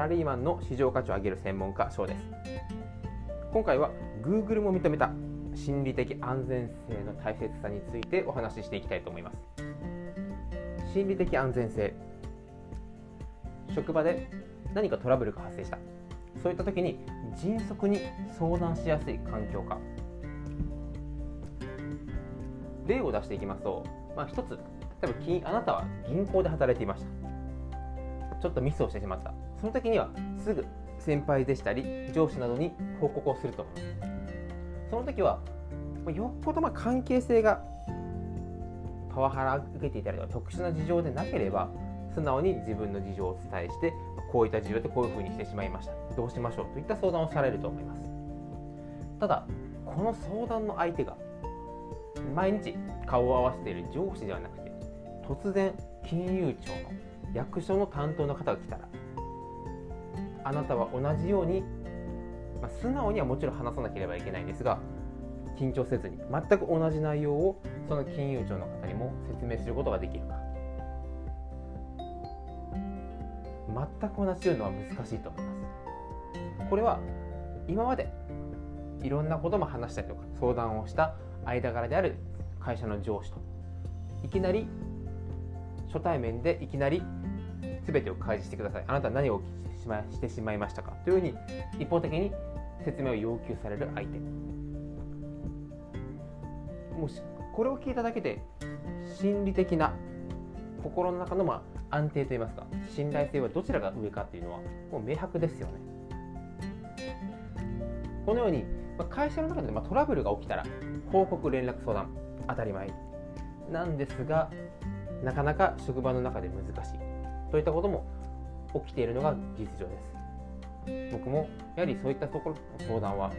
ラリーマンの市場価値を上げる専門家賞です。今回は Google も認めた心理的安全性の大切さについてお話ししていきたいと思います。心理的安全性。職場で何かトラブルが発生した。そういった時に迅速に相談しやすい環境か。例を出していきますと、まあ、一つ例えばあなたは銀行で働いていました。ちょっとミスをしてしまった。その時にはすぐ先輩でしたり上司などに報告をすると。思いますその時はよっぽどま関係性がパワハラ受けていたりとか特殊な事情でなければ素直に自分の事情をお伝えしてこういった事情でこういうふうにしてしまいました。どうしましょう？といった相談をされると思います。ただこの相談の相手が毎日顔を合わせている上司ではなくて突然金融庁の役所の担当の方が来たらあなたは同じように、まあ、素直にはもちろん話さなければいけないんですが緊張せずに全く同じ内容をその金融庁の方にも説明することができるか。全く同じというのは難しいと思います。これは今までいろんなことも話したりとか相談をした間柄である会社の上司といきなり初対面でいきなり全てを開示してください。あなた何をしましてしまいましたか？というふうに一方的に説明を要求される相手。もしこれを聞いただけで心理的な心の中のまあ安定といいますか信頼性はどちらが上かっていうのはもう明白ですよね。このように会社の中でまトラブルが起きたら報告連絡相談当たり前。なんですがなかなか職場の中で難しい。といったことも起きているのが実情です。僕もやはりそういったところの相談は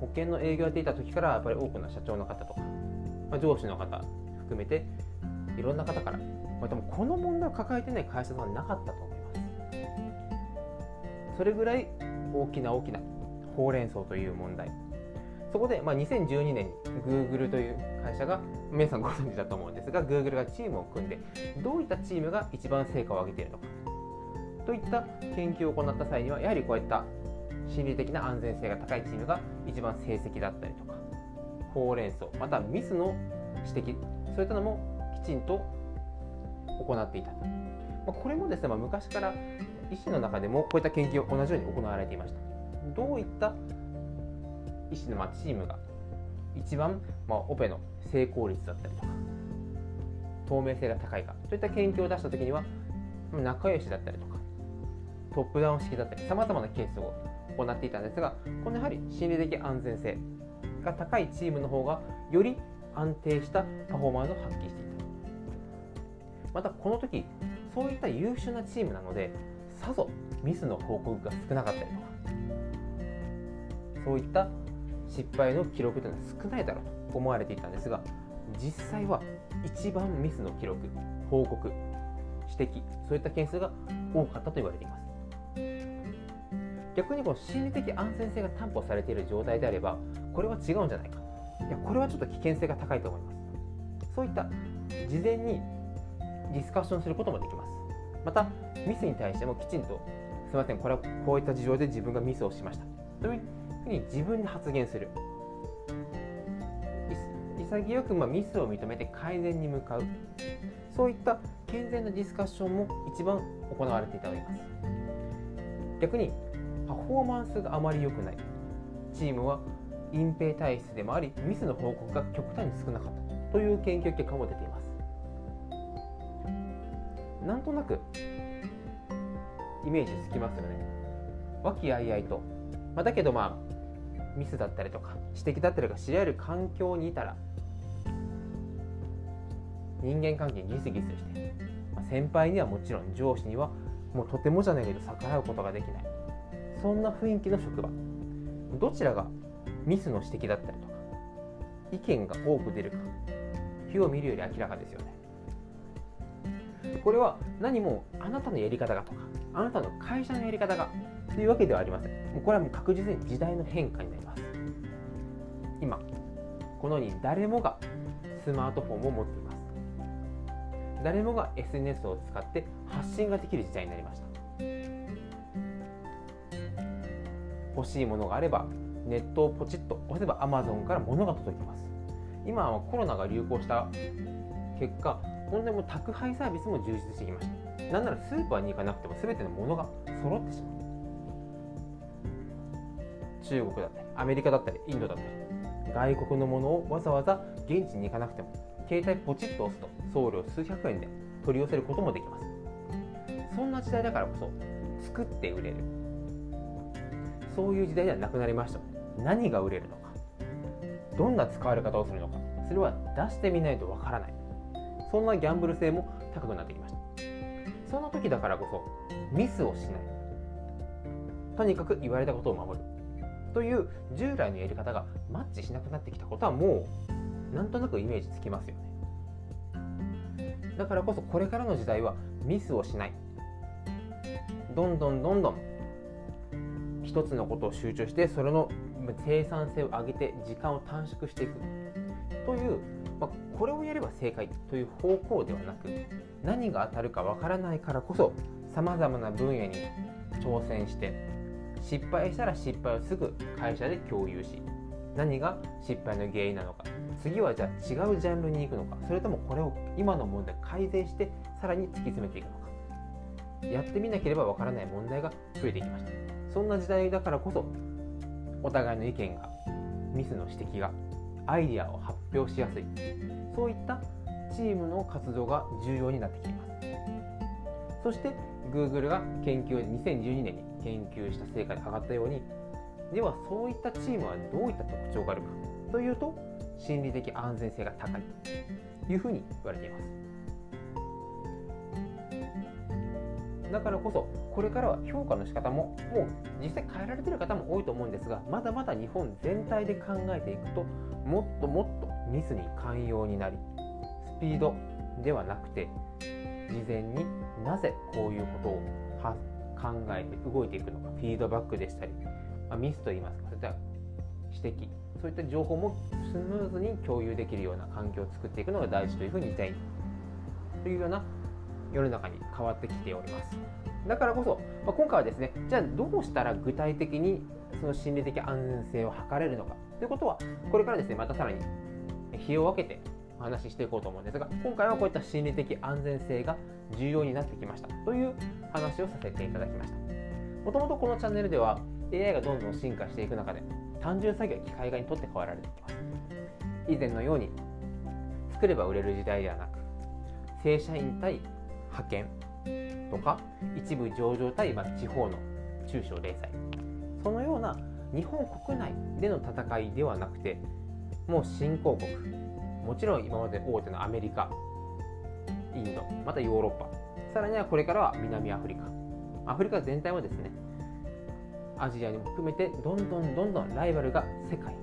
保険の営業をやっていた時からやっぱり多くの社長の方とか、まあ、上司の方含めていろんな方から、まあ、でもこの問題を抱えてない会社さんはなかったと思います。それぐらい大きな大きなほうれん草という問題。そこで、まあ、2012年に Google という会社が皆さんご存知だと思うんですが Google がチームを組んでどういったチームが一番成果を上げているのか。といった研究を行った際にはやはりこういった心理的な安全性が高いチームが一番成績だったりとかほうれん草またミスの指摘そういったのもきちんと行っていた、これもですね、まあ、昔から医師の中でもこういった研究を同じように行われていました。どういった医師のまチームが一番、ま、オペの成功率だったりとか透明性が高いかといった研究を出した時には仲良しだったりとかトップダウン式だったりさまざまなケースを行っていたんですがこのやはり心理的安全性が高いチームの方がより安定したパフォーマンスを発揮していたまたこの時そういった優秀なチームなのでさぞミスの報告が少なかったりとかそういった失敗の記録というのは少ないだろうと思われていたんですが実際は一番ミスの記録報告指摘そういった件数が多かったと言われています。逆にこの心理的安全性が担保されている状態であればこれは違うんじゃないか。いやこれはちょっと危険性が高いと思います。そういった事前にディスカッションすることもできます。またミスに対してもきちんとすみませんこれはこういった事情で自分がミスをしました。というふうに自分で発言する。潔くまミスを認めて改善に向かう。そういった健全なディスカッションも一番行われていただきます。逆にフォーマンスがあまり良くない。チームは隠蔽体質でもありミスの報告が極端に少なかった。という研究結果も出ています。なんとなくイメージつきますよね。和気あいあいと、まあ、だけどまあミスだったりとか指摘だったりとか知り合える環境にいたら人間関係ギスギスして、まあ、先輩にはもちろん上司にはもうとてもじゃないけど逆らうことができない。そんな雰囲気の職場。どちらがミスの指摘だったりとか意見が多く出るか火を見るより明らかですよね。これは何もあなたのやり方がとかあなたの会社のやり方がというわけではありません。もうこれはもう確実に時代の変化になります。今このように誰もがスマートフォンを持っています。誰もが SNS を使って発信ができる時代になりました。欲しいものがあればネットをポチッと押せば Amazon から物が届きます。今はコロナが流行した結果本当にも宅配サービスも充実してきました。なんならスーパーに行かなくても全てのものが揃ってしまう。中国だったりアメリカだったりインドだったり外国のものをわざわざ現地に行かなくても携帯ポチッと押すと送料数百円で取り寄せることもできます。そんな時代だからこそ作って売れる。そういう時代ではなくなりました。何が売れるのか。どんな使われ方をするのか。それは出してみないとわからない。そんなギャンブル性も高くなってきました。そんな時だからこそミスをしない。とにかく言われたことを守る。という従来のやり方がマッチしなくなってきたことはもうなんとなくイメージつきますよね。だからこそこれからの時代はミスをしない。どんどんどんどん一つのことを集中してそれの生産性を上げて時間を短縮していく。という、まあ、これをやれば正解という方向ではなく何が当たるかわからないからこそさまざまな分野に挑戦して失敗したら失敗をすぐ会社で共有し何が失敗の原因なのか次はじゃあ違うジャンルに行くのかそれともこれを今の問題改善してさらに突き詰めていくのか。やってみなければわからない問題が増えてきました。そんな時代だからこそお互いの意見がミスの指摘がアイデアを発表しやすい。そういったチームの活動が重要になってきます。そして Google が研究2012年に研究した成果で上がったようにではそういったチームはどういった特徴があるかというと心理的安全性が高いというふうに言われています。だからこそこれからは評価の仕方ももう実際変えられてる方も多いと思うんですがまだまだ日本全体で考えていくともっともっとミスに寛容になりスピードではなくて事前になぜこういうことを考えて動いていくのかフィードバックでしたり、まあ、ミスといいますかそういった指摘そういった情報もスムーズに共有できるような環境を作っていくのが大事というふうに言いたいというような世の中に変わってきております。だからこそ、まあ、今回はですねじゃあどうしたら具体的にその心理的安全性を図れるのか。ということはこれからですねまたさらに日を分けてお話ししていこうと思うんですが今回はこういった心理的安全性が重要になってきました。という話をさせていただきました。もともとこのチャンネルでは AI がどんどん進化していく中で単純作業は機械化にとって変わられています。以前のように作れば売れる時代ではなく正社員対派遣とか一部上場対、地方の中小零細。そのような日本国内での戦いではなくてもう新興国。もちろん今まで大手のアメリカインドまたヨーロッパ。さらにはこれからは南アフリカ。アフリカ全体もですねアジアにも含めてどんどんどんどんライバルが世界。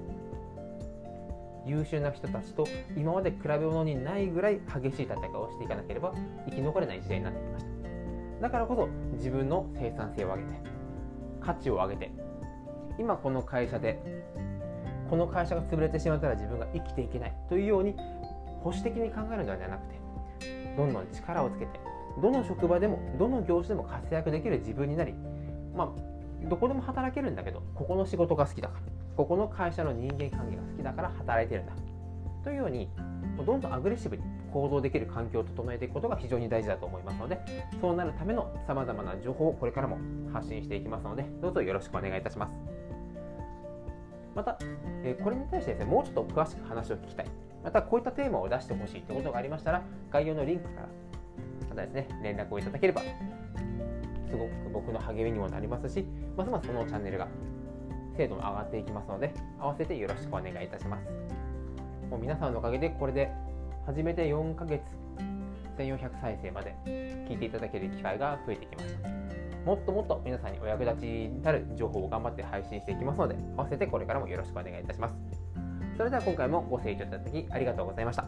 優秀な人たちと今まで比べ物にないぐらい激しい戦いをしていかなければ生き残れない時代になってきました。だからこそ自分の生産性を上げて価値を上げて今この会社でこの会社が潰れてしまったら自分が生きていけないというように保守的に考えるのではなくてどんどん力をつけてどの職場でもどの業種でも活躍できる自分になりまあどこでも働けるんだけどここの仕事が好きだから。ここの会社の人間関係が好きだから働いてるんだ。というようにどんどんアグレッシブに行動できる環境を整えていくことが非常に大事だと思いますのでそうなるためのさまざまな情報をこれからも発信していきますのでどうぞよろしくお願いいたします。また、えこれに対してですねもうちょっと詳しく話を聞きたい。またこういったテーマを出してほしいということがありましたら概要のリンクからまたですね連絡をいただければすごく僕の励みにもなりますしますますこのチャンネルが精度も上がっていきますので合わせてよろしくお願いいたします。もう皆さんのおかげでこれで初めて4ヶ月1400再生まで聞いていただける機会が増えてきました。もっともっと皆さんにお役立ちになる情報を頑張って配信していきますので合わせてこれからもよろしくお願いいたします。それでは今回もご清聴いただきありがとうございました。